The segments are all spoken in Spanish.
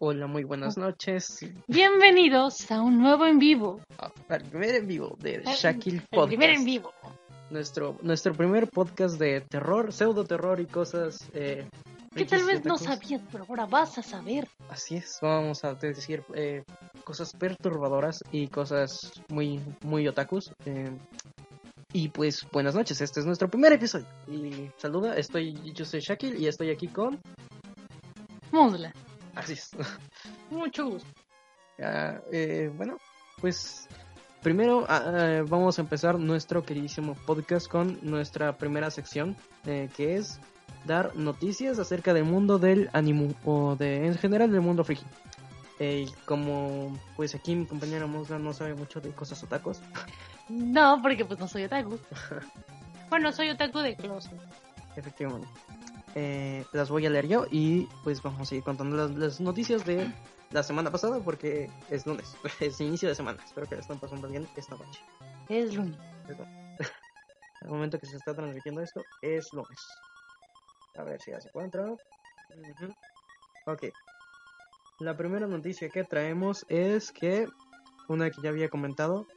Hola, muy buenas noches. Bienvenidos a un nuevo en vivo. Al primer en vivo de El- Shakil El Podcast. primer en vivo. Nuestro, nuestro primer podcast de terror, pseudo terror y cosas. Eh, Que tal vez no sabías, pero ahora vas a saber. Así es, vamos a decir eh, cosas perturbadoras y cosas muy, muy otakus. eh, y pues, buenas noches, este es nuestro primer episodio. Y saluda, estoy, yo soy Shakil y estoy aquí con. Musla. Así es. Mucho gusto. Eh, bueno, pues primero ah, ah, vamos a empezar nuestro queridísimo podcast con nuestra primera sección, eh, que es dar noticias acerca del mundo del anime o de en general del mundo friki. Eh, y como pues aquí mi compañera Musla no sabe mucho de cosas otacos, No, porque pues no soy otaku. bueno, soy otaku de closet. efectivamente, eh, las voy a leer yo y pues vamos a ir contando las, las noticias de la semana pasada porque es lunes, es inicio de semana. Espero que la estén pasando bien esta noche. Es lunes. Al momento que se está transmitiendo esto es lunes. A ver si ya se encuentra. Ujú. Ok. La primera noticia que traemos es que, una que ya había comentado,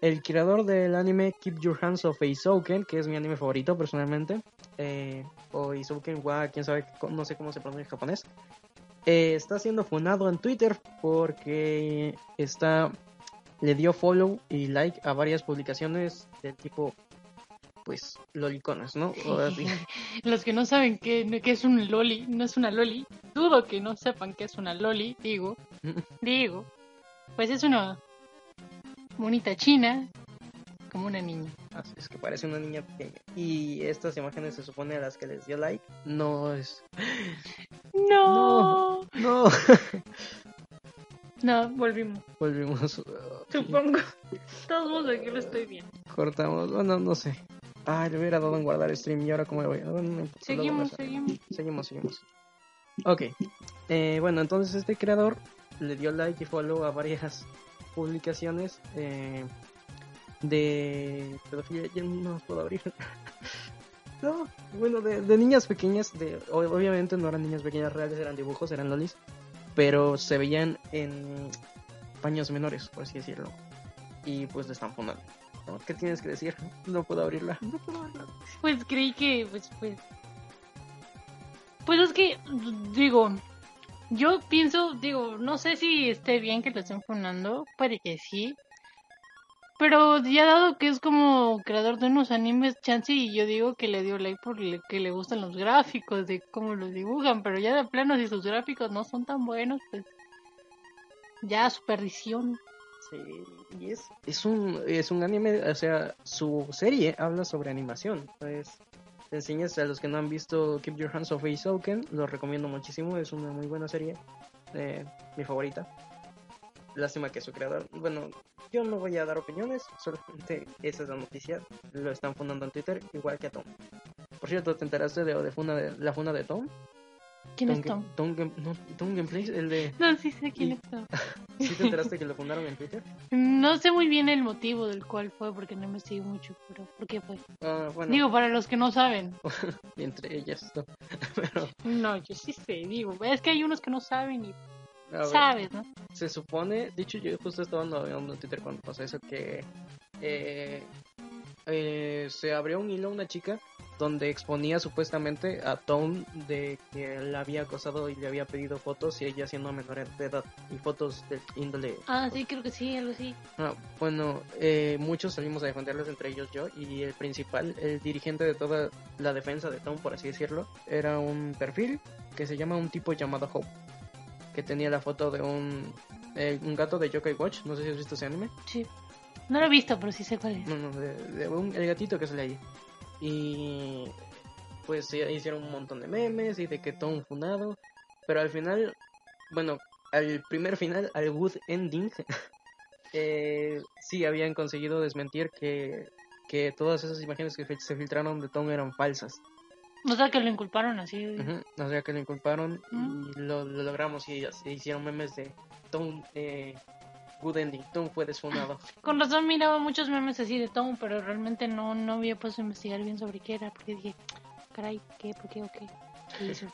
el creador del anime Keep Your Hands Off Eizouken, que es mi anime favorito personalmente, eh, o Eizouken wa, quién sabe, no sé cómo se pronuncia en japonés, eh, está siendo funado en Twitter porque está le dio follow y like a varias publicaciones del tipo pues loliconas, ¿no? Los que no saben qué qué es un loli, no es una loli. Dudo que no sepan qué es una loli, digo. Digo. Pues es una bonita china, como una niña. Así es que parece una niña pequeña. Y estas imágenes se supone a las que les dio like. No es. No. No. No, volvimos. Volvimos. Supongo. Todos aquí lo estoy viendo. Cortamos. Bueno, no sé. Ay, le hubiera dado en guardar stream y ahora cómo le voy. Ah, no Seguimos, seguimos. Seguimos, seguimos. Ok. Eh, bueno, entonces este creador le dio like y follow a varias publicaciones eh, de pedofilia. Ya no las puedo abrir. no, bueno, de, de niñas pequeñas. De, obviamente no eran niñas pequeñas reales, eran dibujos, eran lolis. Pero se veían en paños menores, por así decirlo. Y pues le están fundando. ¿Qué tienes que decir? No puedo abrirla. No puedo abrirla. Pues creí que, pues, pues. Pues es que, digo, yo pienso, digo, no sé si esté bien que lo estén fundando, puede que sí. Pero ya dado que es como creador de unos animes, chance, yo digo que le dio like porque que le gustan los gráficos, de cómo los dibujan, pero ya de plano, si sus gráficos no son tan buenos, pues. Ya, su perdición. Sí, y es, es un es un anime, o sea, su serie habla sobre animación. Pues te enseñas a los que no han visto Keep Your Hands Off Eizouken, lo recomiendo muchísimo, es una muy buena serie, eh, mi favorita. Lástima que su creador, bueno, yo no voy a dar opiniones, solamente esa es la noticia, lo están fundando en Twitter, igual que a Tom. Por cierto, ¿te enteraste de, de, funda de la funda de Tom? ¿Quién es Tom, Tom? Game- no, Tom Gameplays, el de... No, sí sé quién Y- es Tom. ¿Sí te enteraste que lo fundaron en Twitter? No sé muy bien el motivo del cual fue, porque no investigué mucho, pero ¿por qué fue? Ah, bueno. Digo, para los que no saben. entre ellas. ¿no? Pero, No, yo sí sé, digo, es que hay unos que no saben y a ver, sabes, ¿no? se supone, dicho yo justo estaba navegando en Twitter cuando pasó eso, que eh, eh, se abrió un hilo una chica donde exponía supuestamente a Tom de que la había acosado y le había pedido fotos y ella siendo menor de edad y fotos de índole. Ah, sí, creo que sí, algo así. Ah, bueno, eh, muchos salimos a defenderlos, entre ellos yo, y el principal, el dirigente de toda la defensa de Tom, por así decirlo, era un perfil que se llama un tipo llamado Hope, que tenía la foto de un, eh, un gato de Yokai Watch, no sé si has visto ese anime, Sí. No lo he visto, pero sí sé cuál es. no, no, de, de un, el gatito que sale ahí. Y pues se hicieron un montón de memes y de que Tom funado, pero al final, bueno, al primer final, al good ending, eh, sí habían conseguido desmentir que, que todas esas imágenes que se filtraron de Tom eran falsas. O sea, que lo inculparon así. Ujú, O sea que lo inculparon Mm. y lo, lo logramos y se hicieron memes de Tom, eh, good ending, Tom fue desfunado. Con razón miraba muchos memes así de Tom, pero realmente no, no había puesto a investigar bien sobre qué era, porque dije, caray, ¿qué? ¿Por qué? ¿O qué? ¿Qué hizo?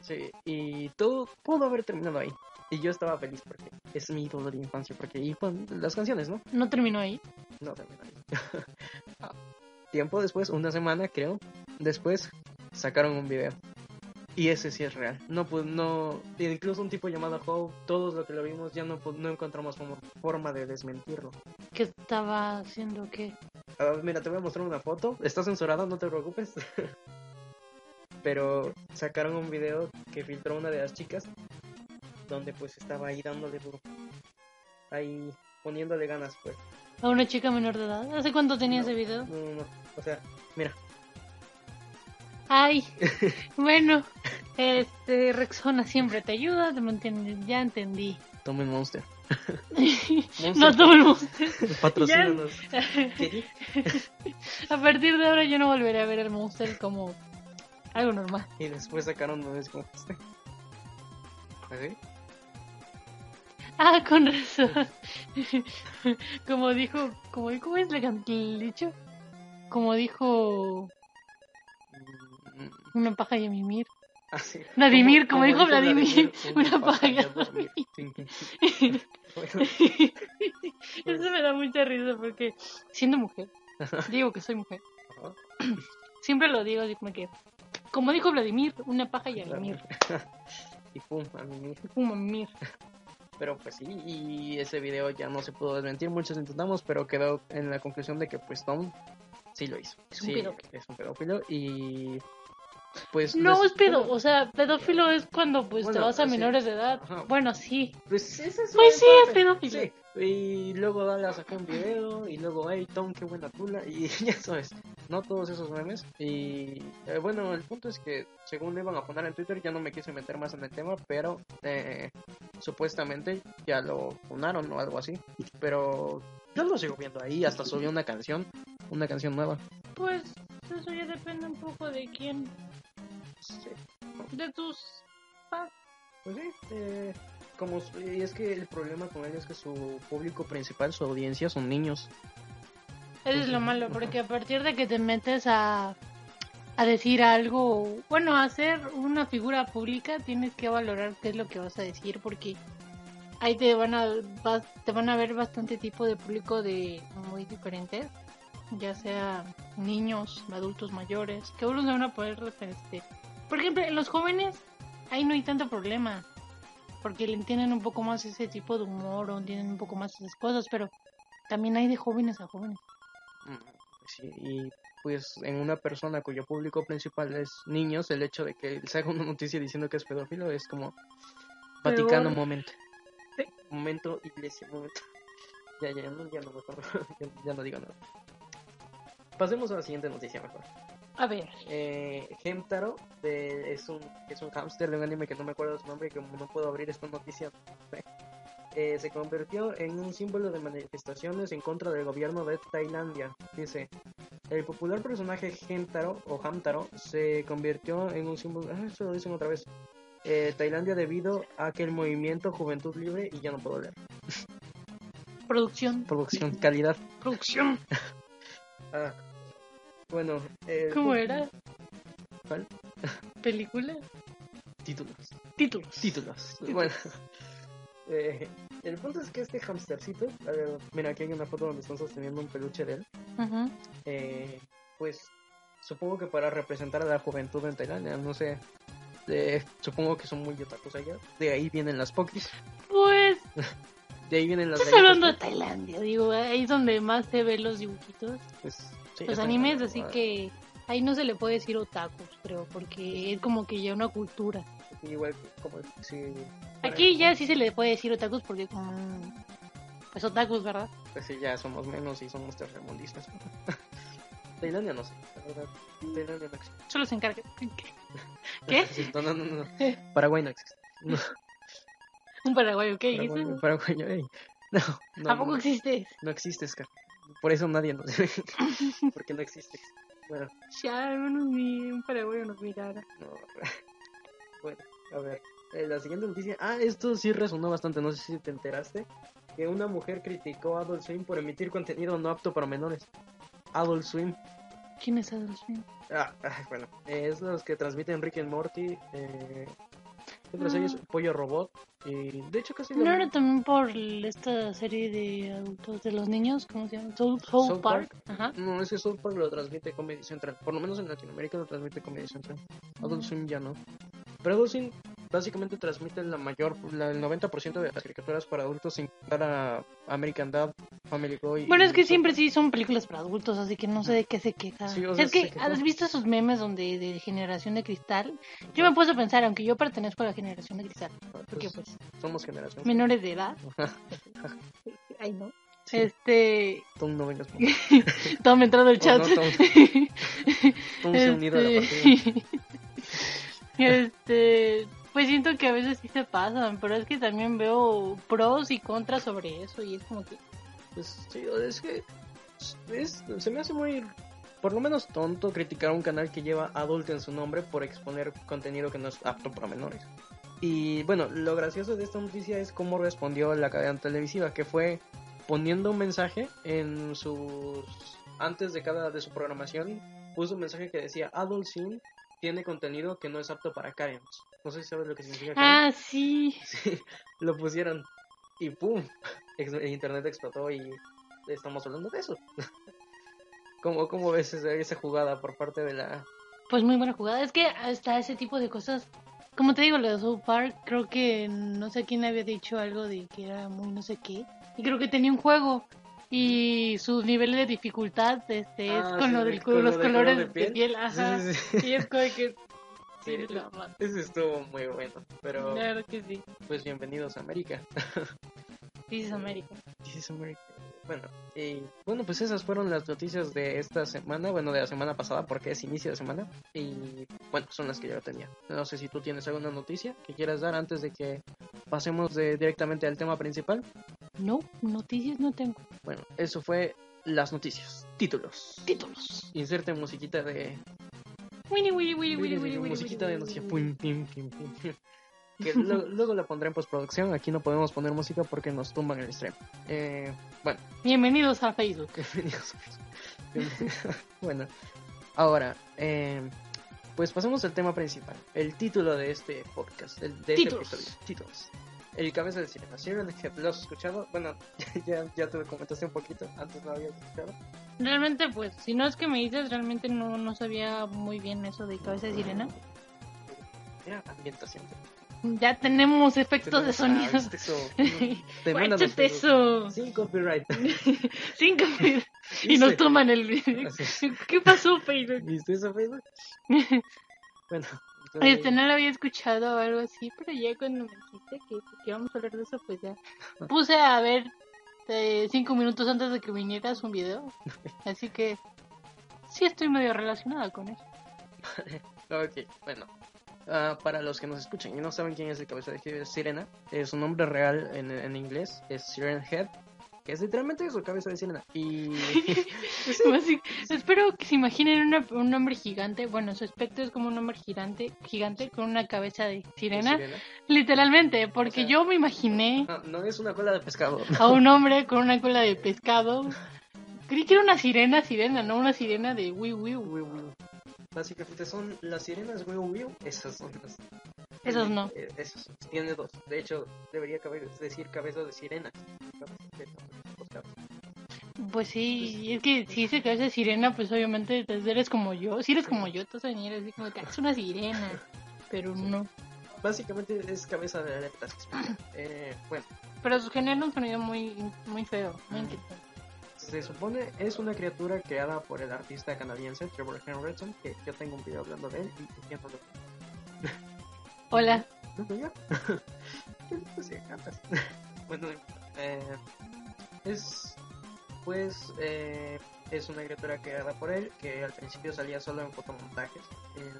Sí, y todo pudo haber terminado ahí. Y yo estaba feliz porque es mi ídolo de infancia. Porque, y pues, las canciones, ¿no? No terminó ahí. No terminó ahí. Ah, Tiempo después, una semana creo, después sacaron un video. Y ese sí es real. No, pues no. Incluso un tipo llamado Hope, todos lo que lo vimos ya no, no encontramos como forma de desmentirlo. ¿Qué estaba haciendo qué? Ah, mira, te voy a mostrar una foto. Está censurado, no te preocupes. Pero sacaron un video que filtró una de las chicas. Donde pues estaba ahí dándole duro. Ahí poniéndole ganas, pues. ¿A una chica menor de edad? ¿Hace cuánto tenía No. ese video? No, no, no. O sea, mira. Ay, bueno, este, Rexona siempre te ayuda, ya entendí. Tomen Monster. No todo el mundo. Patrocínanos. A partir de ahora yo no volveré a ver el Monster como algo normal. Y después sacaron memes como este. ¿Así? Ah, con razón. Como dijo, como ¿cómo es el dicho? Como dijo una paja y a mimir. Así. Vladimir, como dijo Vladimir, una paja y a dormir. Eso me da mucha risa porque siendo mujer, digo que soy mujer, siempre lo digo así como que, como dijo Vladimir, una paja y a mimir. y pum, a mí. Pum, a mimir. Pero pues sí, y ese video ya no se pudo desmentir, muchos intentamos, pero quedó en la conclusión de que pues Tom sí lo hizo. Es un Sí, pedófilo. Es un pedófilo y pues... No es pedo, o sea, pedófilo es cuando pues te vas a menores de edad. Ajá. Bueno, sí. Pues, es Pues sí, es pedófilo. Sí, y luego Dala sacó un video y luego, hey Tom, qué buena tula. Y ya sabes, no todos esos memes. Y eh, bueno, el punto es que según le iban a poner en Twitter, ya no me quise meter más en el tema, pero eh, supuestamente ya lo funaron o algo así. Pero yo lo sigo viendo ahí, hasta subió una canción, una canción nueva. Pues eso ya depende un poco de quién, de tus fans. pues sí, eh, como, y es que el problema con él es que su público principal, su audiencia son niños. Eso es lo malo, porque a partir de que te metes a, a decir algo, bueno, a hacer una figura pública, tienes que valorar qué es lo que vas a decir, porque ahí te van a vas- te van a ver bastante tipo de público de muy diferentes, ya sea niños, adultos mayores, que unos van a poder este, por ejemplo, en los jóvenes ahí no hay tanto problema, porque le entienden un poco más ese tipo de humor o entienden un poco más esas cosas, pero también hay de jóvenes a jóvenes. Mm, Sí, y pues en una persona cuyo público principal es niños, el hecho de que se haga una noticia diciendo que es pedófilo es como Vaticano Peor. momento. Momento iglesia, momento. Ya, ya, no, ya no, mejor, ya, ya no digo nada. Pasemos a la siguiente noticia mejor. A ver, Eh, Hemtaro de- es un es un hámster de un anime que no me acuerdo su nombre y como no puedo abrir esta noticia eh, se convirtió en un símbolo de manifestaciones en contra del gobierno de Tailandia. Dice, el popular personaje Hemtaro o Hamtaro se convirtió en un símbolo... Ah, eso lo dicen otra vez. Eh, Tailandia debido a que el movimiento Juventud Libre, y ya no puedo leer, producción, producción, calidad. producción. Ah, bueno, el ¿Cómo era? ¿Cuál? ¿Película? Títulos. Títulos. Títulos. Bueno, eh, el punto es que este hamstercito, a ver, mira, aquí hay una foto donde están sosteniendo un peluche de él. Ujú. eh, pues supongo que para representar a la juventud en Tailandia, no sé. eh, supongo que son muy otakus allá. De ahí vienen las pokis. Pues, De ahí vienen las estás hablando de Tailandia, digo, ahí es donde más se ven los dibujitos, pues, sí, los animes, así que ahí no se le puede decir otakus, creo, porque es como que ya una cultura. Igual que como si. Aquí ya sí se le puede decir otakus porque como, pues otakus, ¿verdad? Pues sí, ya somos menos y somos tercermundistas. Tailandia no sé, la verdad. Tailandia no existe. Solo se encarga. ¿Qué? Sí, No, no, no, no. Paraguay no existe. No, Un paraguayo, ¿qué dices? Paraguay, Paraguay, ey. No, no, ¿A poco no, existe? no existe, Scar. Por eso nadie nos ve. Porque no existe. Bueno, Ya, ni un paraguayo nos mirara. no. Bueno, a ver. eh, la siguiente noticia. Ah, esto sí resonó bastante. No sé si te enteraste. Que una mujer criticó a Adult Swim por emitir contenido no apto para menores. Adult Swim. ¿Quién es Adolf Swim? Ah, ah, bueno. eh, es los que transmiten Rick and Morty. Eh, ¿Qué otra serie es? Pollo Robot. Y de hecho casi... No era también por esta serie de adultos de los niños, ¿cómo se llama? Soul, Soul Park. Park. Ajá. No, ese South Park lo transmite Comedy Central. Por lo menos en Latinoamérica lo transmite Comedy Central. Adult Swim ya no. Pero Adult Swim básicamente transmite la mayor, la, el 90% de las caricaturas para adultos sin contar a American Dad, Family Guy. Bueno, es que siempre sí son películas para adultos, así que no sé de qué se queja. Sí, o sea, es que. ¿has visto esos memes donde de generación de cristal? Yo me puse a pensar, aunque yo pertenezco a la generación de cristal, porque Pues, pues somos generación. menores de edad. Ay, no. Sí. Este, Tom, no vengas me entrando el Oh, chat. no, Tom. Tom se ha unido a la Este, partida. este, pues siento que a veces sí se pasan, pero es que también veo pros y contras sobre eso y es como que Pues sí, es que es- se me hace muy, por lo menos tonto criticar a un canal que lleva adult en su nombre por exponer contenido que no es apto para menores. Y bueno, lo gracioso de esta noticia es cómo respondió la cadena televisiva, que fue poniendo un mensaje en sus antes de cada de su programación, puso un mensaje que decía Adult Sim tiene contenido que no es apto para Karens. No sé si sabes lo que significa Karen. ah, sí. Sí, lo pusieron y ¡pum! El internet explotó y estamos hablando de eso. ¿Cómo, cómo ves esa, esa jugada por parte de la... Pues muy buena jugada. Es que hasta ese tipo de cosas, como te digo, lo de South Park, creo que no sé quién había dicho algo de que era muy no sé qué. Y creo que tenía un juego. Y sus niveles de dificultad este, es Ah, con sí, lo de- del, con lo los colores color de de piel. piel. Ajá. Sí, sí, sí. Y es como que... Sí, madre. Ese estuvo muy bueno, pero Claro que sí. pues bienvenidos a América. This is America. This is America. Bueno, y bueno, pues esas fueron las noticias de esta semana, bueno, de la semana pasada, porque es inicio de semana, y bueno, son las que yo tenía. No sé si tú tienes alguna noticia que quieras dar antes de que pasemos de, directamente al tema principal. No, noticias no tengo. Bueno, eso fue las noticias. Títulos. Títulos. Inserte musiquita de. Winnie, winnie, winnie, winnie, winnie, winnie, musiquita de noticias. Que lo- luego la pondré en postproducción. Aquí no podemos poner música porque nos tumban el stream. Eh, bueno, Bienvenidos a Facebook. bienvenidos a Facebook. bueno, ahora, eh, pues pasemos al tema principal. El título de este podcast, el, de Títulos. este episodio. Títulos. El cabeza de sirena. Siren Head, ¿lo has escuchado? Bueno, ya, ya te lo comentaste un poquito. Antes no había escuchado. Realmente, pues, si no es que me dices, realmente no, no sabía muy bien eso de cabeza de sirena. Era ambientación. Ya tenemos efectos de Ah, sonido. ¿viste eso? Eso. Sin copyright. Cinco mil. Y nos toman el video. ¿Qué pasó, Facebook? ¿Viste eso, Facebook? Bueno, Este, no lo había escuchado o algo así, pero ya cuando me dijiste que, que íbamos a hablar de eso, pues ya puse a ver eh, cinco minutos antes de que vinieras un video. Así que sí estoy medio relacionada con eso. Ok, bueno. Ah, para los que nos escuchan y no saben quién es el cabeza de sirena, eh, su nombre real en, en inglés es Siren Head, que es literalmente su cabeza de sirena. Y Así- espero que se imaginen una- un hombre gigante. Bueno, su aspecto es como un hombre gigante, gigante con una cabeza de sirena. sirena. Literalmente, porque O sea- yo me imaginé No, no es una cola de pescado. a un hombre con una cola de pescado. Creí que era una sirena, sirena, no una sirena de wiu wiu. Wiu, wiu. Básicamente son las sirenas Wiu Wiu, esas son las. Esas no. Eh, esas, tiene dos. De hecho, debería cabe- decir cabeza de sirena. Pues sí, es que si dice cabeza de sirena, pues obviamente pues, eres como yo. Si eres como yo, vas a venir así como que "Ah, es una sirena. Pero no. Básicamente es cabeza de aletas. eh, bueno, Pero su genera un sonido muy, muy feo, muy inquietante. Se supone es una criatura creada por el artista canadiense Trevor Henderson, que yo tengo un video hablando de él y no lo Hola. ¿No soy yo? Pues sí, cantas. bueno, eh, es pues eh, es una criatura creada por él que al principio salía solo en fotomontajes eh,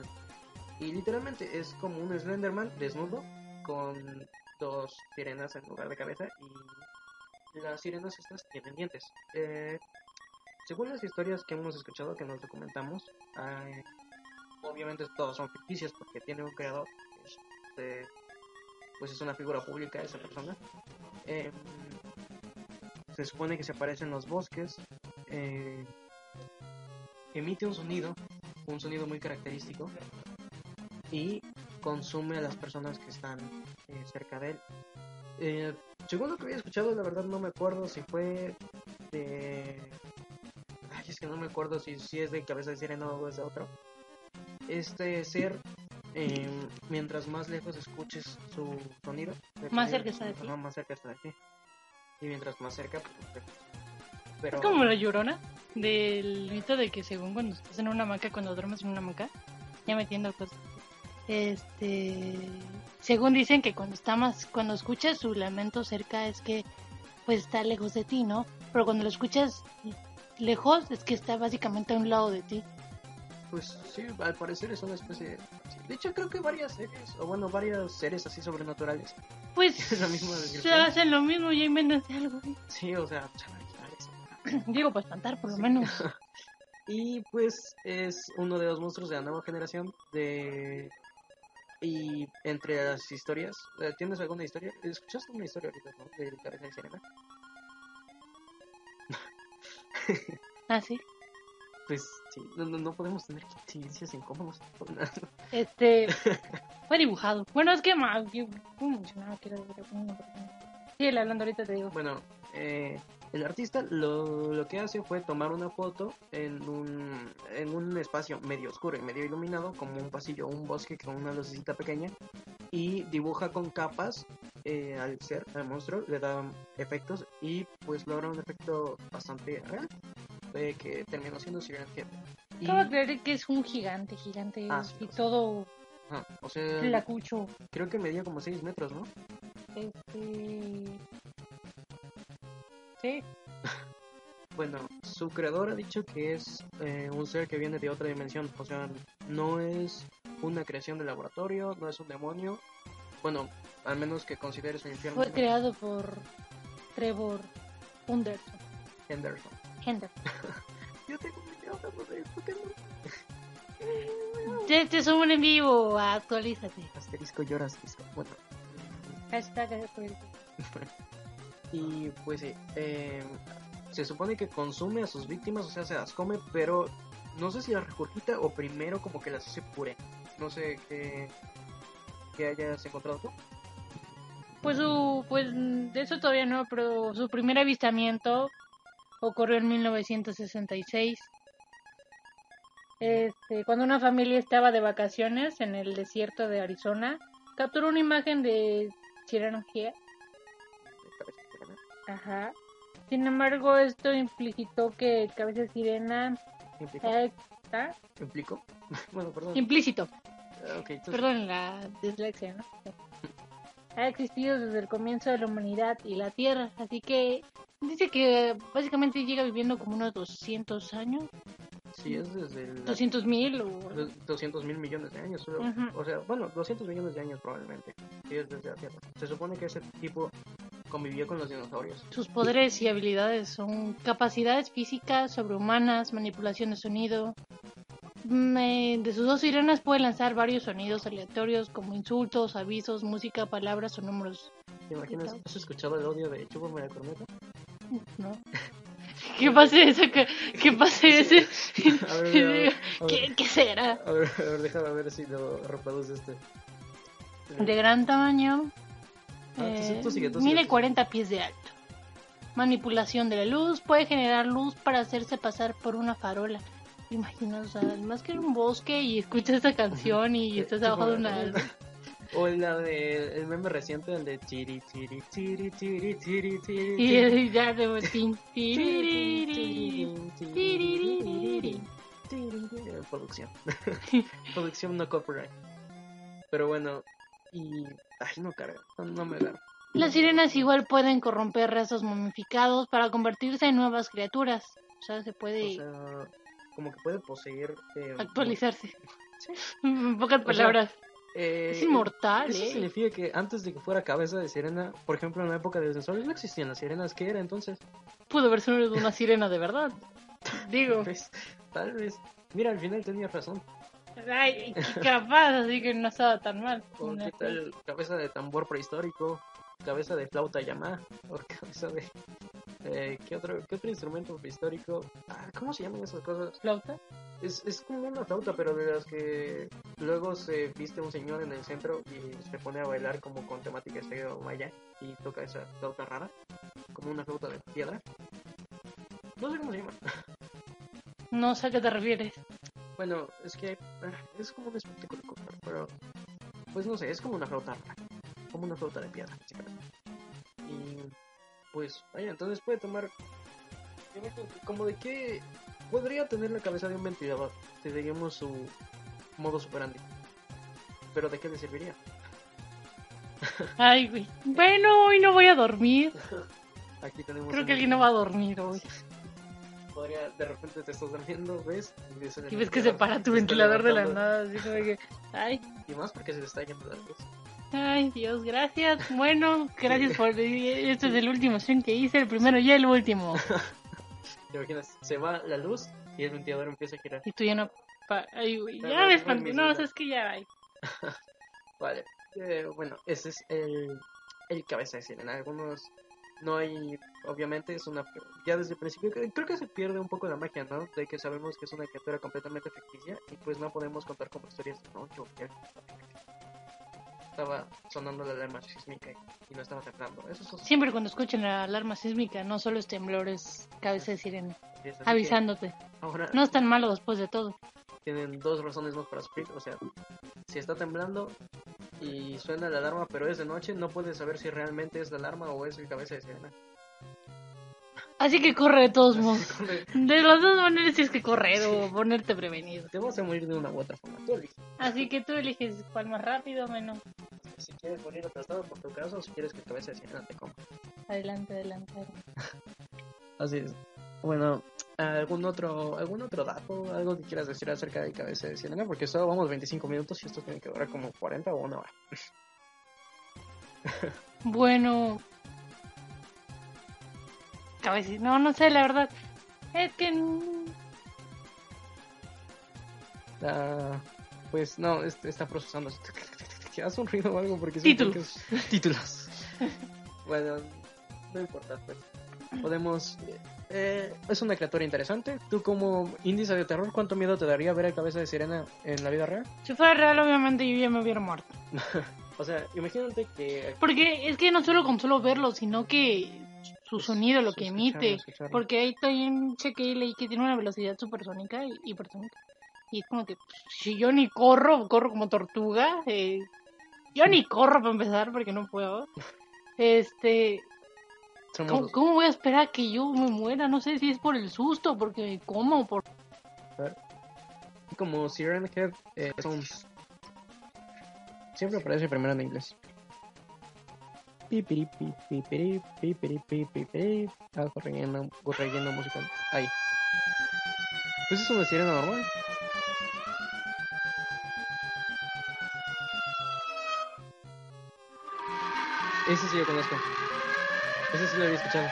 y literalmente es como un Slenderman desnudo con dos sirenas en lugar de cabeza y las sirenas estas tienen dientes. Eh, según las historias que hemos escuchado que nos documentamos, obviamente todas son ficticias porque tiene un creador que es, eh, pues es una figura pública esa persona. Eh, se supone que se aparece en los bosques, eh, emite un sonido, un sonido muy característico y consume a las personas que están eh, cerca de él. Eh, según lo que había escuchado, la verdad no me acuerdo si fue de... Ay, es que no me acuerdo si, si es de cabeza de sirena o es de otro. Este ser, eh, mientras más lejos escuches su sonido, Más cerca está de ti. Más cerca está de ti. Y mientras más cerca, pues, más lejos. Pero, Es como la llorona del mito de que según cuando estás en una hamaca, cuando duermes en una hamaca, ya metiendo cosas. Este, según dicen que cuando está más, cuando escuchas su lamento cerca es que pues está lejos de ti, ¿no? Pero cuando lo escuchas lejos es que está básicamente a un lado de ti. Pues sí, al parecer es una especie de... De hecho, creo que varias series, o bueno, varios seres así sobrenaturales. Pues Es se hacen lo mismo y inventanse algo. Sí, o sea. Digo, pues cantar por lo menos. Y pues es uno de los monstruos de la nueva generación de... Y entre las historias, eh, ¿tienes alguna historia? ¿Escuchaste una historia ahorita, no? De Cabeza de Sirena. Ah, sí. Pues sí, no, no, no podemos tener silencios incómodos. Este, fue dibujado. Bueno, es que más, ¿cómo mencionaba que era? Sí, hablando ahorita te digo. Bueno, eh, el artista lo, lo que hace fue tomar una foto en un, en un espacio medio oscuro y medio iluminado, como un pasillo, un bosque con una lucecita pequeña, y dibuja con capas eh, al ser, al monstruo, le da efectos y pues logra un efecto bastante real, eh, que terminó siendo Sirian Head. Y, Acabo de creer que es un gigante, gigante Ah, sí, y o sea, todo ajá, o sea, flacucho. creo que medía como 6 metros, ¿no? Este. Sí, Bueno, su creador ha dicho que es eh, un ser que viene de otra dimensión, o sea, no es una creación de laboratorio, no es un demonio, bueno, al menos que considere su infierno fue creado por Trevor Henderson. Henderson. Henderson. Yo tengo un video hablando de Pokémon. Este es un en vivo, actualízate. Asterisco llora asterisco. Bueno, Hashtag actualízate. y pues sí, eh, se supone que consume a sus víctimas, o sea, se las come, pero no sé si las regurgita o primero como que las hace puré. No sé qué, qué hayas encontrado tú. Pues su, pues de eso todavía no, pero su primer avistamiento ocurrió en 1966. Este, cuando una familia estaba de vacaciones en el desierto de Arizona, capturó una imagen de Sirena Ajá. Sin embargo, esto implicitó que cabeza de sirena ¿Implicó? ¿ah? ¿Implicó? bueno, perdón. implícito. Ah, ok, entonces- Perdón la dislexia, ¿no? Ha existido desde el comienzo de la humanidad y la Tierra, así que dice que básicamente llega viviendo como unos 200 años, Sí, es desde el... 200 mil o... 200 mil millones de años. solo- Ujú. O sea, bueno, 200 millones de años probablemente. Sí, es desde la Tierra. Se supone que ese tipo convivió con los dinosaurios. Sus poderes y habilidades son capacidades físicas sobrehumanas, manipulación de sonido. Mm, eh, De sus dos sirenas puede lanzar varios sonidos aleatorios como insultos, avisos, música, palabras o números. ¿Te imaginas? ¿Has escuchado el audio de Chúpame la corneta? ¿No? ¿Qué pase ese? ¿Qué, qué pase ese? A ver, a ver, a ver, ¿Qué, qué será? a ver, a ver, déjame ver si lo reproduce este. De gran tamaño. Ah, eh, tú sigue, tú sigue, mide tú 40 pies de alto. Manipulación de la luz. Puede generar luz para hacerse pasar por una farola. Imagina, o sea, más que en un bosque y escuchas esta canción y Eh, estás abajo de una... O la de el meme reciente, el de tiri tiri tiri tiri tiri. Y el- ya de botín. Eh, Producción. Producción no copyright. Pero bueno, y. Ay, no carga, no, me agarro. Las sirenas igual pueden corromper restos momificados para convertirse en nuevas criaturas. O sea, se O puede sea, como que puede poseer. eh, actualizarse. Sí. En pocas O sea, palabras. eh, es inmortal, Eso ¿eh? significa que antes de que fuera cabeza de sirena, por ejemplo, en la época de los dinosaurios no existían las sirenas. ¿Qué era entonces? Pudo haber sido una sirena de verdad. Digo, Pues, tal vez. Mira, al final tenías razón. Ay, capaz, así que no estaba tan mal. O qué tal cabeza de tambor prehistórico, cabeza de flauta llamá, o cabeza de, Eh, ¿qué, otro, ¿Qué otro instrumento prehistórico? Ah, ¿Cómo se llaman esas cosas? ¿Flauta? Es, es como una flauta, pero de las que luego se viste un señor en el centro y se pone a bailar como con temática estéreo maya y toca esa flauta rara, como una flauta de piedra. No sé cómo se llama. No sé a qué te refieres. Bueno, es que ah, es como un espectáculo, pero pues no sé, es como una flauta rara, como una flauta de piedra, básicamente. Y pues, vaya, entonces puede tomar. Como de qué podría tener la cabeza de un ventilador si seguimos su modo superandi. Pero ¿de qué le serviría? Ay, güey. Bueno, hoy no voy a dormir. Aquí tenemos. Creo que alguien no va a dormir hoy. Podría, de repente te estás durmiendo, ¿ves? Y, ves Y ves que se para tu ventilador de la nada, así como que, ay, Y más porque se le está yendo la luz. ay, Dios, gracias. Bueno, gracias por... Este es el último stream que hice, el primero y el último. ¿Te imaginas? Se va la luz y el ventilador empieza a girar. Y tú ya no... pa- Ay, güey, ya me espanté. No, es que ya... ay. Vale. Eh, bueno, ese es el, el cabeza de sirena. Algunos no hay, obviamente es una, ya desde el principio creo que se pierde un poco la magia, ¿no? De que sabemos que es una criatura completamente ficticia y pues no podemos contar como historias de no, yo vi algo". Estaba sonando la alarma sísmica y no estaba temblando. Eso es Siempre cuando escuchen la alarma sísmica, no solo es temblor, es cabeza de sirena. Avisándote. Ahora No es tan malo después de todo. tienen dos razones más para sufrir. O sea, si está temblando y suena la alarma, pero es de noche, no puedes saber si realmente es la alarma o es el cabeza de sirena. Así que corre de todos modos. De las dos maneras tienes que correr o ponerte prevenido. Te vas a morir de una u otra forma. Tú eliges. Así que tú eliges cuál más rápido o menos. Si quieres morir aplastado por tu caso o si quieres que el cabeza de sirena te coma. Adelante, adelante. adelante. Así es. Bueno, ¿algún otro, algún otro dato? ¿Algo que quieras decir acerca del cabeza de sirena? Porque solo vamos 25 minutos y esto tiene que durar como 40 o una hora. Bueno. No, no sé, la verdad. Es que. Ah, pues no, está procesando. Haz un ruido o algo porque Títulos. que es- Títulos. bueno, no importa, pues. Podemos. eh, es una criatura interesante. Tú, como índice de terror, ¿cuánto miedo te daría ver a cabeza de sirena en la vida real? Si fuera real, obviamente yo ya me hubiera muerto. O sea, imagínate que. Porque es que no solo con solo verlo, sino que su sonido, lo Sí, que emite. escucharlo. Porque ahí también chequé y leí que tiene una velocidad supersónica y hipersónica. Y es como que si yo ni corro, corro como tortuga. eh, yo ni corro para empezar porque no puedo. Este, Somos ¿cómo, voy a esperar a que yo me muera? No sé si es por el susto, porque me como, por... como Siren Head eh, Sounds. Siempre aparece primero en inglés. Pipiri, pi, pipiri, pipiri, pi, pipiri. Algo relleno, relleno musical. Ahí. Pues es una sirena normal. Ese sí lo conozco. Ese sí lo había escuchado.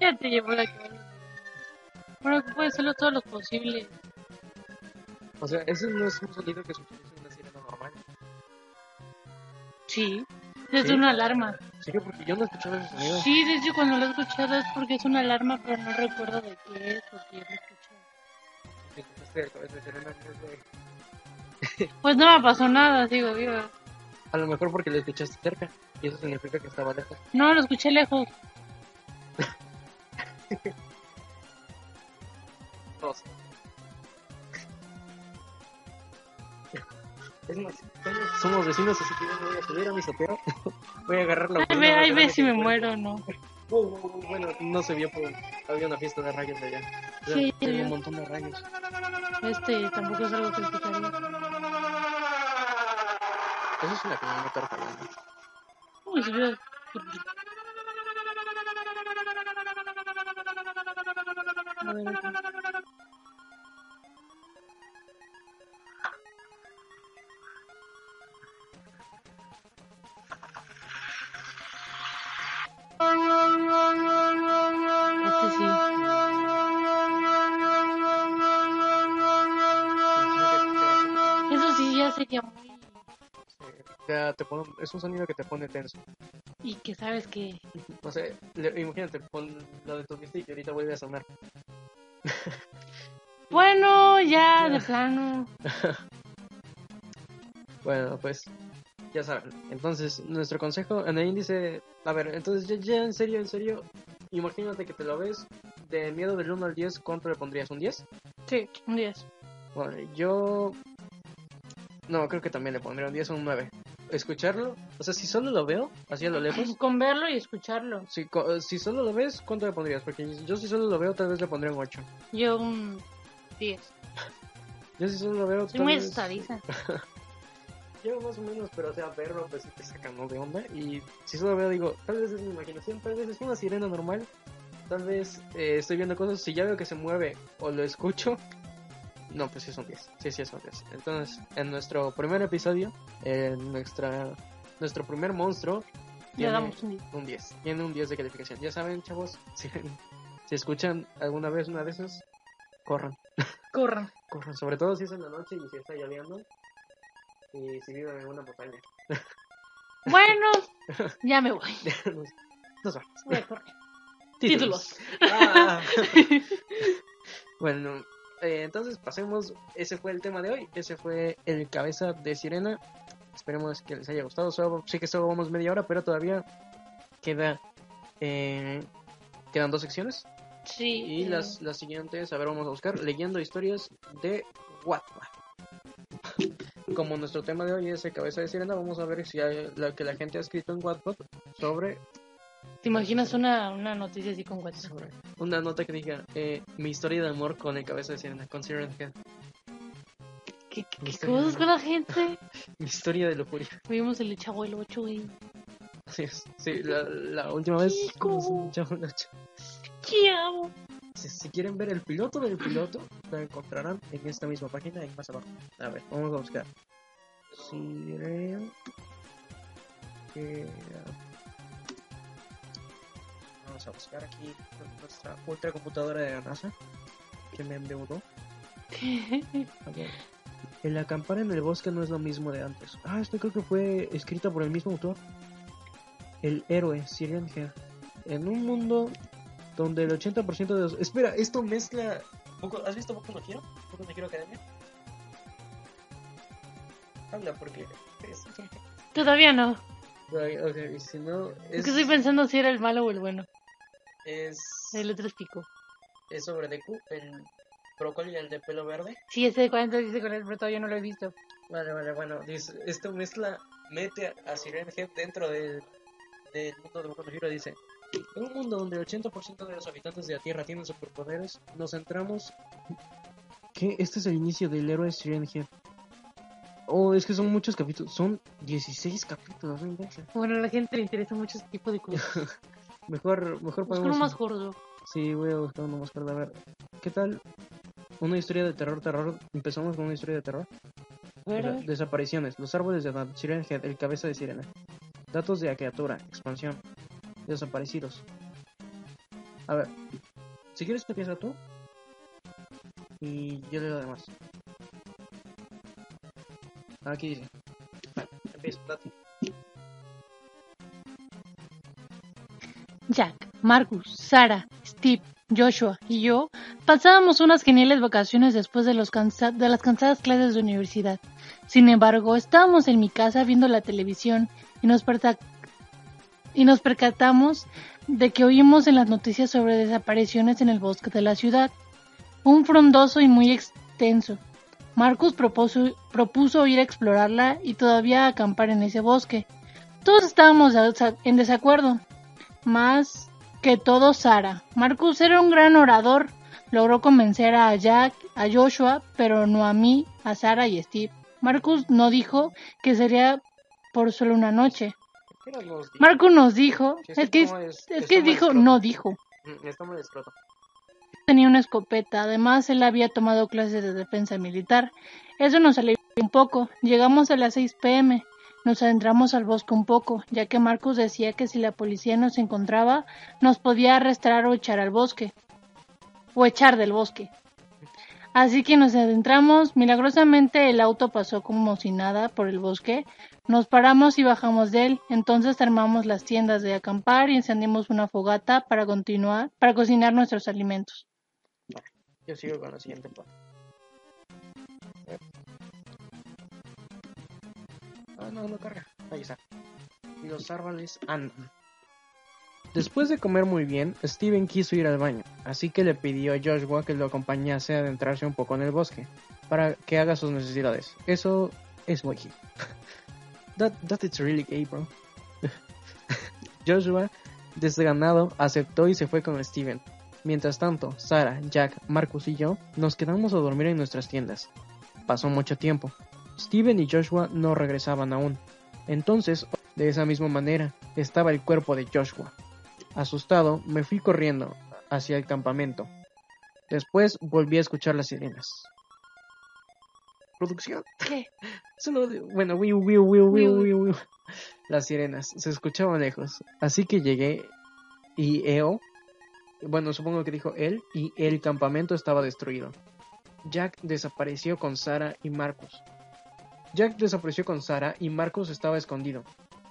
Ya te llevo la que... Bueno, que puede hacerlo todo lo posible. O sea, ese no es un sonido que escuchas Sí. Es ¿Sí? una alarma. Sí, que porque yo no escuchaba ese sonido. Sí, de hecho cuando lo he escuchado es porque es una alarma, pero no recuerdo de qué es o quién lo es de- Pues no me pasó nada, sigo viva. A lo mejor porque lo escuchaste cerca. Y eso significa que estaba lejos. No, lo escuché lejos. Vecinos, así que yo me voy a subir a mi sopero. voy a agarrar la Ay, ve, ay, ve si me muero o no. Oh, oh, oh, bueno, no se vio, pero había una fiesta de rayos allá. O sea, Sí, sí. un montón de rayos. Este tampoco es algo que. Eso es una camioneta fallando. Uy, se vio- A ver, Ya muy... Te pone- es un sonido que te pone tenso. y que sabes que... Le- imagínate, pon lo de tu vista y que ahorita vuelve a sonar. Bueno, ya, de plano. Bueno, pues ya saben. Entonces, nuestro consejo en el índice. A ver, entonces, ya, ya en serio, en serio. Imagínate que te lo ves. De miedo del 1 al 10, ¿cuánto le pondrías? ¿Un 10? Sí, un 10. Bueno, yo. No, creo que también le pondría un 10 o un 9. Escucharlo, o sea, si solo lo veo, así a lo lejos. Con verlo y escucharlo. Si, co- si solo lo ves, ¿cuánto le pondrías? Porque yo si solo lo veo, tal vez le pondría un 8. Yo un 10. Yo si solo lo veo, Soy tal muy vez- asustadiza. Yo más o menos, pero o sea, verlo pues sí te saca ¿no? de onda. Y si solo veo, digo, tal vez es mi imaginación, tal vez es una sirena normal. Tal vez eh, estoy viendo cosas, si ya veo que se mueve o lo escucho, no, pues sí es un 10. Sí, sí es un 10. Entonces, en nuestro primer episodio, en nuestra, nuestro primer monstruo, tiene damos un 10. un 10. Tiene un 10 de calificación. Ya saben, chavos, si, si escuchan alguna vez una de esas, corran. Corran. Corran, sobre todo si es en la noche y si está lloviendo. Y si viven en una montaña. Bueno, ya me voy. nos, nos vamos. Voy a correr. Títulos. Títulos. Ah. bueno, eh, entonces pasemos. Ese fue el tema de hoy. Ese fue el cabeza de sirena. Esperemos que les haya gustado. Solo, sé que solo vamos media hora, pero todavía queda. eh, quedan dos secciones. Sí. Y las, las siguientes, a ver, vamos a buscar leyendo historias de Wattpad. Como nuestro tema de hoy es el cabeza de sirena, vamos a ver si hay lo que la gente ha escrito en Wattpad sobre, ¿Te imaginas una, una noticia así con WhatsApp? una nota que diga eh, mi historia de amor con el cabeza de sirena, con Siren Head. ¿Qué, qué- qué Viste, cosas con la gente? Mi historia de lujuria. Vimos el chavo el 8, güey. Así es. Sí, la, la última vez. Chico. nos echamos la ch- ¿Qué hago? Si, si quieren ver el piloto del piloto, lo encontrarán en esta misma página, ahí más abajo. A ver, vamos a buscar. Siren. Head. Vamos a buscar aquí nuestra ultra computadora de la NASA que me endeudó. A ver. El acampar en el bosque no es lo mismo de antes. Ah, esto creo que fue escrita por el mismo autor. El héroe, Syrian Head. En un mundo donde el 80% de los... Espera, esto mezcla... ¿Has visto Boku no Hero? ¿Boku no Hero Academia? Habla porque... Todavía no. Ay, ok, y si no... Es Es, que estoy pensando si era el malo o el bueno. Es, El otro es pico. es sobre Deku, el brócoli, el de pelo verde. Sí, ese de 40 dice con él, pero todavía no lo he visto. Vale, vale, bueno, dice, esto mezcla, mete a Siren Head dentro del, del mundo de Boku no Hero, dice, en un mundo donde el 80% de los habitantes de la Tierra tienen superpoderes, nos centramos... ¿Qué? Este es el inicio del héroe Siren Head. Oh, es que son muchos capítulos, son 16 capítulos, no. Bueno, a la gente le interesa mucho ese tipo de cosas. Mejor, mejor Busca uno más gordo. Sí, voy a buscar uno más corto. A ver, ¿qué tal? Una historia de terror, terror. Empezamos con una historia de terror. Ver. Desapariciones. Los árboles de Adán. Siren Head, el cabeza de sirena. Datos de la criatura. Expansión. Desaparecidos. A ver. Si quieres empieza tú. Y yo leo lo demás. Aquí dice. Vale, empieza, date. Jack, Marcus, Sara, Steve, Joshua y yo pasábamos unas geniales vacaciones después de, las cansadas clases de universidad. Sin embargo, estábamos en mi casa viendo la televisión y nos, y nos percatamos de que oímos en las noticias sobre desapariciones en el bosque de la ciudad. Un frondoso y muy extenso. Marcus propuso, propuso ir a explorarla y todavía acampar en ese bosque. Todos estábamos en desacuerdo más que todo Sara. Marcus era un gran orador. Logró convencer a Jack, a Joshua, pero no a mí, a Sara y Steve. Marcus no dijo que sería por solo una noche. Marcus nos dijo, Sí, es que, está mal- es está que dijo, no dijo. Mm, escroto. Tenía una escopeta, además él había tomado clases de defensa militar. Eso nos alivió un poco. Llegamos a las 6 pm. Nos adentramos al bosque un poco, ya que Marcus decía que si la policía nos encontraba, nos podía arrestar o echar al bosque. O echar del bosque. Así que nos adentramos. Milagrosamente el auto pasó como si nada por el bosque. Nos paramos y bajamos de él. Entonces armamos las tiendas de acampar y encendimos una fogata para continuar, para cocinar nuestros alimentos. Yo sigo con la siguiente parte. Ah, no, no carga. Ahí está. Y los árboles andan. Después de comer muy bien, Steven quiso ir al baño, así que le pidió a Joshua que lo acompañase a adentrarse un poco en el bosque, para que haga sus necesidades. Eso es muy gay. that, that is really gay, bro. Joshua, desganado, aceptó y se fue con Steven. Mientras tanto, Sara, Jack, Marcus y yo nos quedamos a dormir en nuestras tiendas. Pasó mucho tiempo. Steven y Joshua no regresaban aún. Entonces, de esa misma manera, estaba el cuerpo de Joshua. Asustado, me fui corriendo hacia el campamento. Después volví a escuchar las sirenas. ¿Producción? ¿Qué? Solo, de- bueno, wiu, wiu, wiu, wiu, wiu, wiu. Las sirenas se escuchaban lejos. Así que llegué y Eo, bueno, supongo que dijo él, y el campamento estaba destruido. Jack desapareció con Sara y Marcus. Jack desapareció con Sara y Marcus estaba escondido.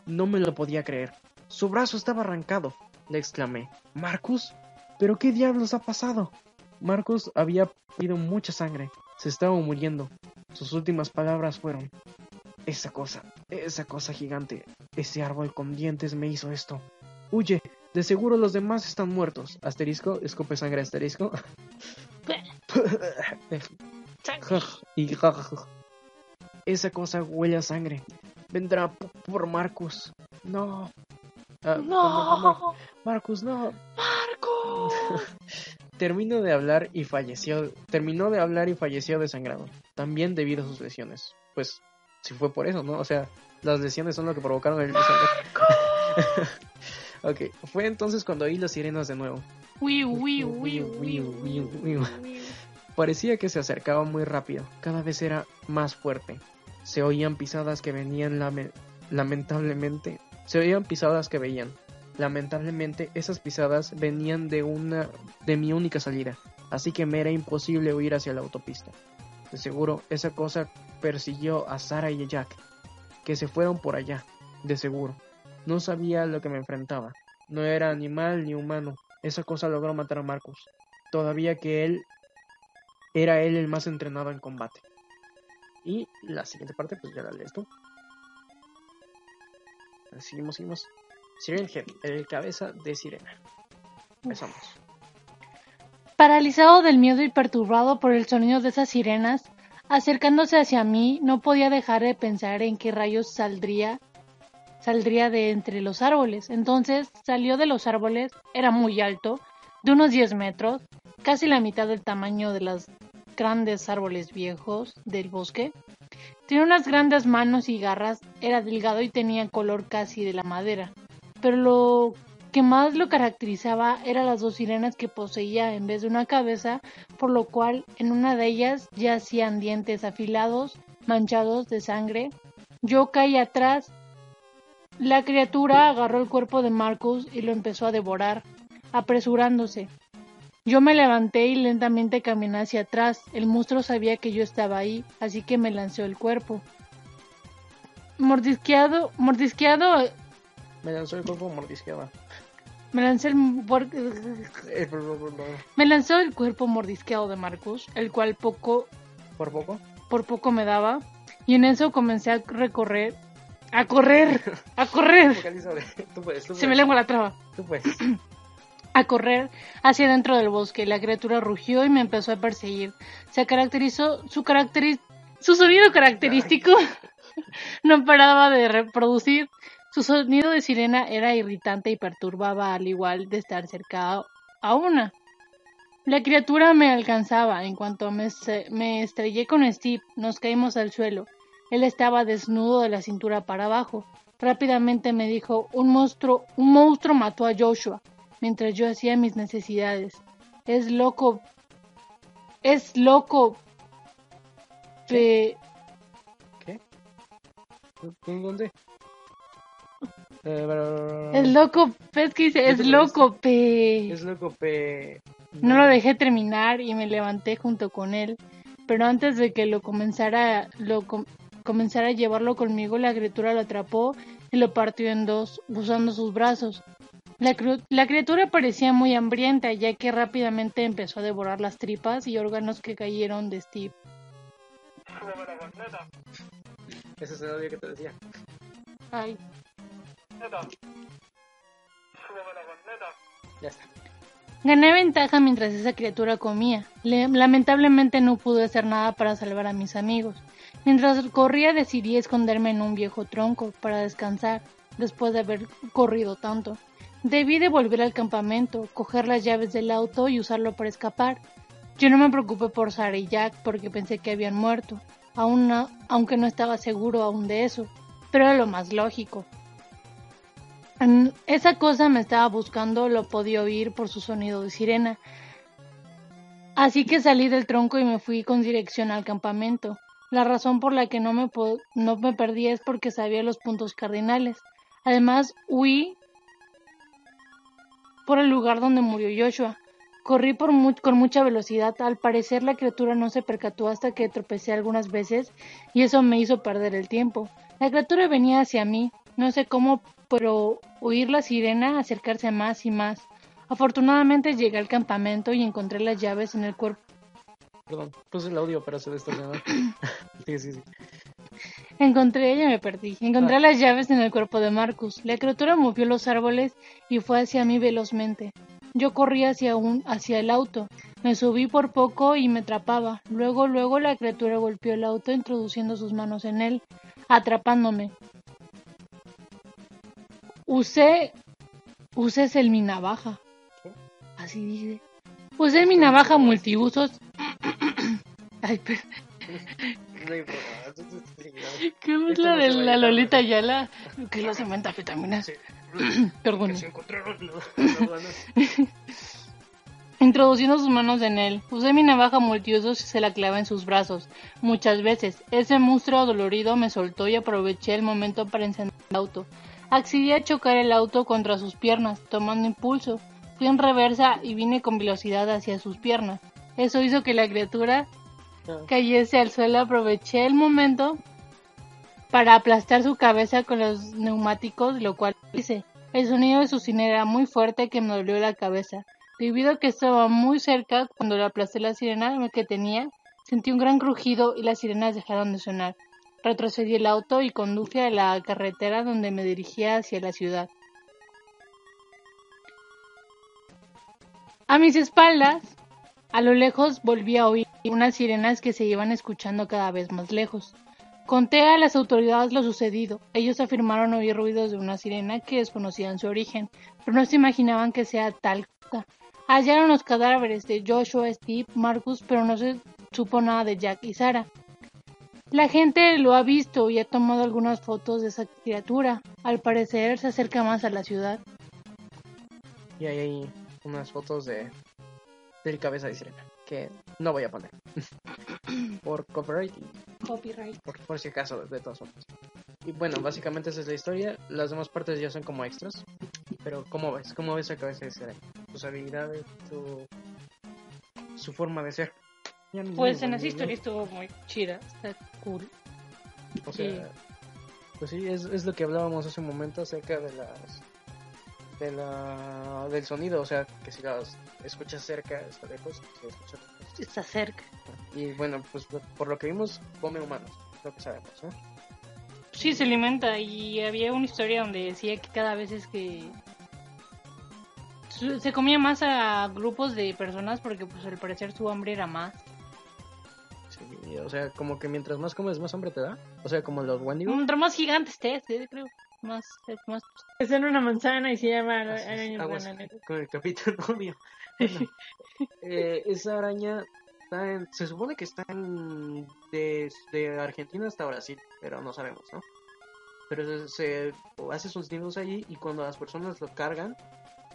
No me lo podía creer. Su brazo estaba arrancado, le exclamé. ¿Marcus? ¿Pero qué diablos ha pasado? Marcus había perdido mucha sangre. Se estaba muriendo. Sus últimas palabras fueron, esa cosa, esa cosa gigante, ese árbol con dientes me hizo esto. Huye, de seguro los demás están muertos. Asterisco, escupe sangre asterisco. y esa cosa huele a sangre. Vendrá por Marcus. No. Ah, no, No, Marcus, no. Marco. Terminó de hablar y falleció. Terminó de hablar y falleció desangrado. También debido a sus lesiones. Pues, si fue por eso, ¿no? O sea, las lesiones son lo que provocaron el desangrado. ok, fue entonces cuando oí las sirenas de nuevo. Wiu, wiu. wiu. Parecía que se acercaba muy rápido, cada vez era más fuerte. Se oían pisadas que venían lame- lamentablemente. Se oían pisadas que veían. Lamentablemente esas pisadas venían de una de mi única salida, así que me era imposible huir hacia la autopista. De seguro esa cosa persiguió a Sara y a Jack, que se fueron por allá, de seguro. No sabía lo que me enfrentaba. No era animal ni humano. Esa cosa logró matar a Marcus. Todavía que él era él el más entrenado en combate. Y la siguiente parte, pues ya la lees tú. Seguimos, seguimos. Siren Head, el cabeza de sirena. Empezamos. Paralizado del miedo y perturbado por el sonido de esas sirenas, acercándose hacia mí, no podía dejar de pensar en qué rayos saldría saldría de entre los árboles. Entonces salió de los árboles, era muy alto, de unos 10 metros, casi la mitad del tamaño de los grandes árboles viejos del bosque. Tenía unas grandes manos y garras, era delgado y tenía color casi de la madera. Pero lo que más lo caracterizaba eran las dos sirenas que poseía en vez de una cabeza, por lo cual en una de ellas yacían dientes afilados, manchados de sangre. Yo caí atrás. La criatura agarró el cuerpo de Marcus y lo empezó a devorar, apresurándose. Yo me levanté y lentamente caminé hacia atrás. El monstruo sabía que yo estaba ahí, así que me lanzó el cuerpo. Mordisqueado, mordisqueado, Me lanzó el cuerpo mordisqueado. me lancé el, Eh, me lanzó el cuerpo mordisqueado de Marcus, el cual poco por poco. por poco me daba, y en eso comencé a recorrer, a correr, a correr. Tú puedes, tú Se me lengua la traba. Tú puedes. a correr hacia dentro del bosque. La criatura rugió y me empezó a perseguir. Se caracterizó su su sonido característico no paraba de reproducir. Su sonido de sirena era irritante y perturbaba al igual de estar cerca a- una. La criatura me alcanzaba. En cuanto me, me estrellé con Steve, nos caímos al suelo. Él estaba desnudo de la cintura para abajo. Rápidamente me dijo, un monstruo, un monstruo mató a Joshua mientras yo hacía mis necesidades. Es loco. Es loco. Pe- ¿Qué? ¿Tú- tú ¿Dónde? Es loco. Es que dice, ¿Qué es loco, pe. Es loco, pe. No lo dejé terminar y me levanté junto con él. pero antes de que lo comenzara, lo comenzara a llevarlo conmigo, la criatura lo atrapó y lo partió en dos, usando sus brazos. La, la, criatura parecía muy hambrienta, ya que rápidamente empezó a devorar las tripas y órganos que cayeron de Steve. Ese es el audio que te decía. Ay. Ya está. Gané ventaja mientras esa criatura comía. lamentablemente no pude hacer nada para salvar a mis amigos. Mientras corría decidí esconderme en un viejo tronco para descansar después de haber corrido tanto. Debí de volver al campamento, coger las llaves del auto y usarlo para escapar. Yo no me preocupé por Sara y Jack porque pensé que habían muerto, aún aunque no estaba seguro aún de eso, pero era lo más lógico. Esa cosa me estaba buscando, lo podía oír por su sonido de sirena. Así que salí del tronco y me fui con dirección al campamento. La razón por la que no me, no me perdí es porque sabía los puntos cardinales. Además, huí por el lugar donde murió Joshua. Corrí con mucha velocidad. Al parecer la criatura no se percató hasta que tropecé algunas veces y eso me hizo perder el tiempo. La criatura venía hacia mí. No sé cómo, pero oír la sirena acercarse más y más. Afortunadamente llegué al campamento y encontré las llaves en el cuerpo. Perdón, puse el audio para hacer esto. sí, sí, sí. Encontré, ya me perdí. Encontré ah. las llaves en el cuerpo de Marcus. La criatura movió los árboles y fue hacia mí velozmente. Yo corrí hacia, un, hacia el auto. Me subí por poco y me atrapaba. Luego, luego la criatura golpeó el auto introduciendo sus manos en él, atrapándome. Usé, usé el mi navaja. Así dice. Usé mi navaja multiusos. Ay, pero... ¿Qué es la de la Lolita Yala? Que los inventafetaminas. Perdón. Introduciendo sus manos en él, usé mi navaja multiusos y se la clavé en sus brazos. Muchas veces, ese monstruo dolorido me soltó y aproveché el momento para encender el auto. Accedí a chocar el auto contra sus piernas, tomando impulso. Fui en reversa y vine con velocidad hacia sus piernas. Eso hizo que la criatura cayese al suelo, aproveché el momento para aplastar su cabeza con los neumáticos, lo cual hice. El sonido de su cine era muy fuerte que me dolió la cabeza. Debido a que estaba muy cerca, cuando le aplasté la sirena que tenía, sentí un gran crujido y las sirenas dejaron de sonar. Retrocedí el auto y conduje a la carretera donde me dirigía hacia la ciudad. A mis espaldas, a lo lejos volví a oír unas sirenas que se iban escuchando cada vez más lejos. Conté a las autoridades lo sucedido. Ellos afirmaron oír ruidos de una sirena que desconocían su origen, pero no se imaginaban que sea tal. Hallaron los cadáveres de Joshua, Steve, Marcus, pero no se supo nada de Jack y Sarah. La gente lo ha visto y ha tomado algunas fotos de esa criatura. Al parecer se acerca más a la ciudad. Y hay unas fotos de del cabeza de sirena que no voy a poner. Por copyright copyright. Por, si acaso de todas formas. Y bueno básicamente esa es la historia. Las demás partes ya son como extras. Pero cómo ves cómo ves la cabeza de sirena sus habilidades su su forma de ser. Pues en esa historia estuvo muy chida está cool. O sea pues sí es, es lo que hablábamos hace un momento acerca de las de la, del sonido, o sea, que si las escuchas cerca, está lejos, está cerca. Y bueno, pues por lo que vimos, come humanos, lo que sabemos, ¿no? Sí, se alimenta y había una historia donde decía que cada vez es que se comía más a grupos de personas porque pues al parecer su hambre era más. Sí, o sea, como que mientras más comes más hambre te da. O sea, como los Wendy. Mientras más gigantes estés, creo más, es más. Es en una manzana y se llama araña Con el capítulo obvio. eh, esa araña está en, se supone que está en, desde Argentina hasta Brasil, pero no sabemos, ¿no? Pero se, hace sus nidos allí y cuando las personas lo cargan,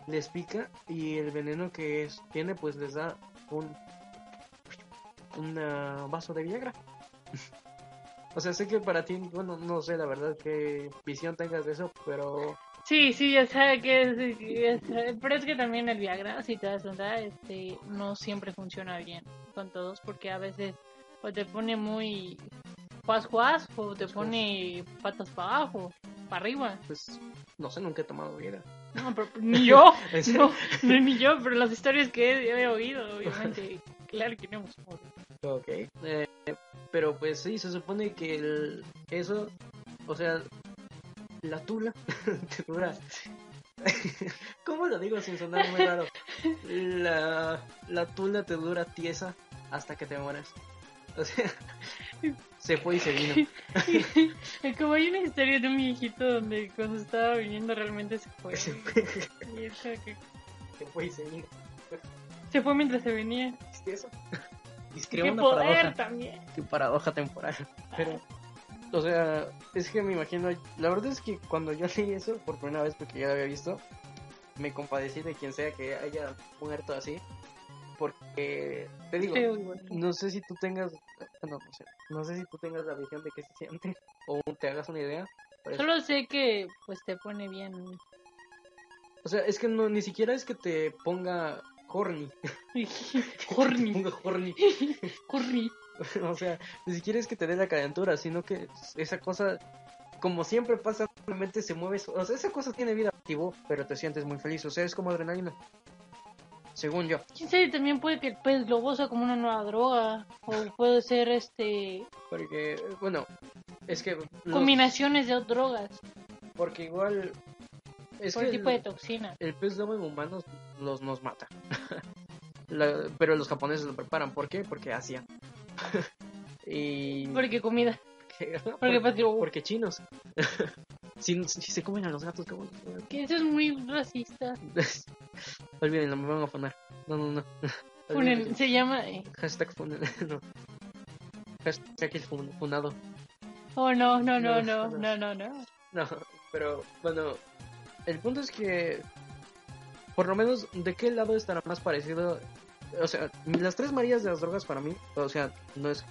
les pica y el veneno que es, tiene pues les da un un vaso de Viagra. O sea, sé que para ti, bueno, no sé la verdad qué visión tengas de eso, pero... Sí, sí, ya sé que es, pero es que también el Viagra, si te das cuenta, este, no siempre funciona bien con todos, porque a veces o te pone muy juas juas, o te pone patas para abajo, para arriba. Pues no sé, nunca he tomado vida. No, pero ni yo, no, no, ni yo, pero las historias que he, he oído, obviamente, claro que no hemos Ok. Eh, pero pues sí, se supone que el, eso, o sea, la tula te dura. ¿Cómo lo digo sin sonar muy raro? La, la tula te dura tiesa hasta que te mueras. O sea, se fue y se vino. Como hay una historia de un viejito donde cuando estaba viniendo realmente se fue. Se fue, Y es como que se fue y se vino. se fue mientras se venía. ¿Viste eso? Qué Discrepa una poder paradoja. también. Qué paradoja temporal. Pero, o sea, es que me imagino, la verdad es que cuando yo leí eso por primera vez, porque ya lo había visto, me compadecí de quien sea que haya muerto así. Porque, te digo, no sé si tú tengas, no, no sé, no sé si tú tengas la visión de qué se siente o te hagas una idea. es- Solo sé que pues te pone bien. O sea, es que no, ni siquiera es que te ponga horny. Horny. Horny. Horny. o sea, ni siquiera es que te dé la calentura, sino que esa cosa, como siempre pasa, realmente se mueve. O sea, esa cosa tiene vida activo, pero te sientes muy feliz. O sea, es como adrenalina. Según yo. Quién sabe, también puede que el pez globo sea como una nueva droga. O puede ser este Porque, bueno, es que. los- combinaciones de drogas. porque igual. Es por que el tipo de toxina. el pez globo en humanos los nos mata. La- pero los japoneses lo preparan. ¿Por qué? Porque Asia. y. Porque comida. Porque, Porque porque chinos. si, si se comen a los gatos, ¿cómo? Que eso es muy racista. Olvídenlo, me van a poner. No, no, no. Funen- se llama. eh, Hashtag fun- no. Hashtag el fun- funado. Oh no, No, no, no. no, no, no. No, pero bueno, el punto es que, por lo menos, ¿de qué lado estará más parecido? O sea, las tres Marías de las drogas para mí, o sea, no es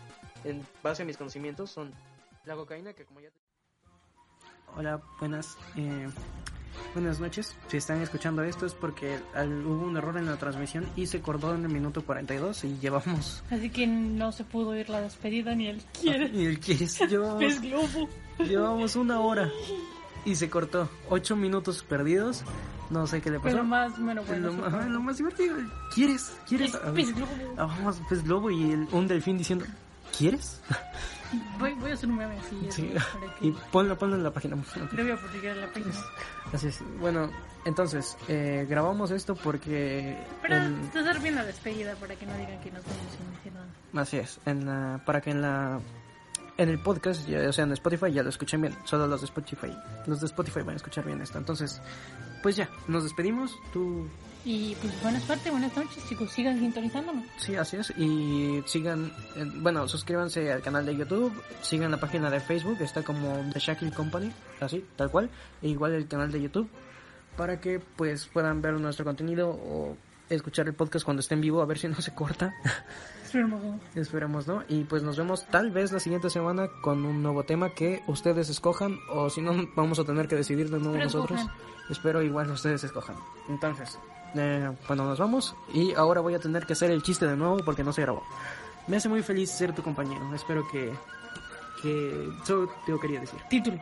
en base a mis conocimientos, son la cocaína, que como ya... Hola, buenas, eh, buenas noches. Si están escuchando esto es porque al- hubo un error en la transmisión y se cortó en el minuto 42 y llevamos... Así que no se pudo ir la despedida ni el quiere. Y el que es, llevamos. Llevamos una hora y se cortó. Ocho minutos perdidos. No sé qué le pasó. lo más, bueno, bueno. lo, más, lo más divertido. ¿Quieres? ¿Quieres? Es pez globo. ah, vamos, pez globo y el- un delfín diciendo, ¿quieres? Voy, voy a hacer un meme así. Sí. que- Y ponlo, ponlo en la página. Lo voy a publicar en la página. Así es. Bueno, entonces, eh, grabamos esto porque... Pero en- te bien la despedida para que no digan que nos vamos sin decir nada. Así es, en la, para que en la en el podcast, ya- o sea, en Spotify ya lo escuchen bien, solo los de Spotify, los de Spotify van a escuchar bien esto. Entonces, pues ya, nos despedimos, tú Y pues buena suerte, buenas noches, chicos. Sigan sintonizándonos. sí, así es, y sigan, eh, bueno, suscríbanse al canal de YouTube, sigan la página de Facebook, está como The Shackle Company, así, tal cual, e igual el canal de YouTube, para que pues puedan ver nuestro contenido o escuchar el podcast cuando esté en vivo, a ver si no se corta. Esperemos, ¿no? Y pues nos vemos tal vez la siguiente semana con un nuevo tema que ustedes escojan o si no vamos a tener que decidir de nuevo nosotros. escojan. Espero igual ustedes escojan. Entonces, eh, bueno, nos vamos y ahora voy a tener que hacer el chiste de nuevo porque no se grabó. Me hace muy feliz ser tu compañero. Espero que... que... Eso te lo quería decir. Títulos.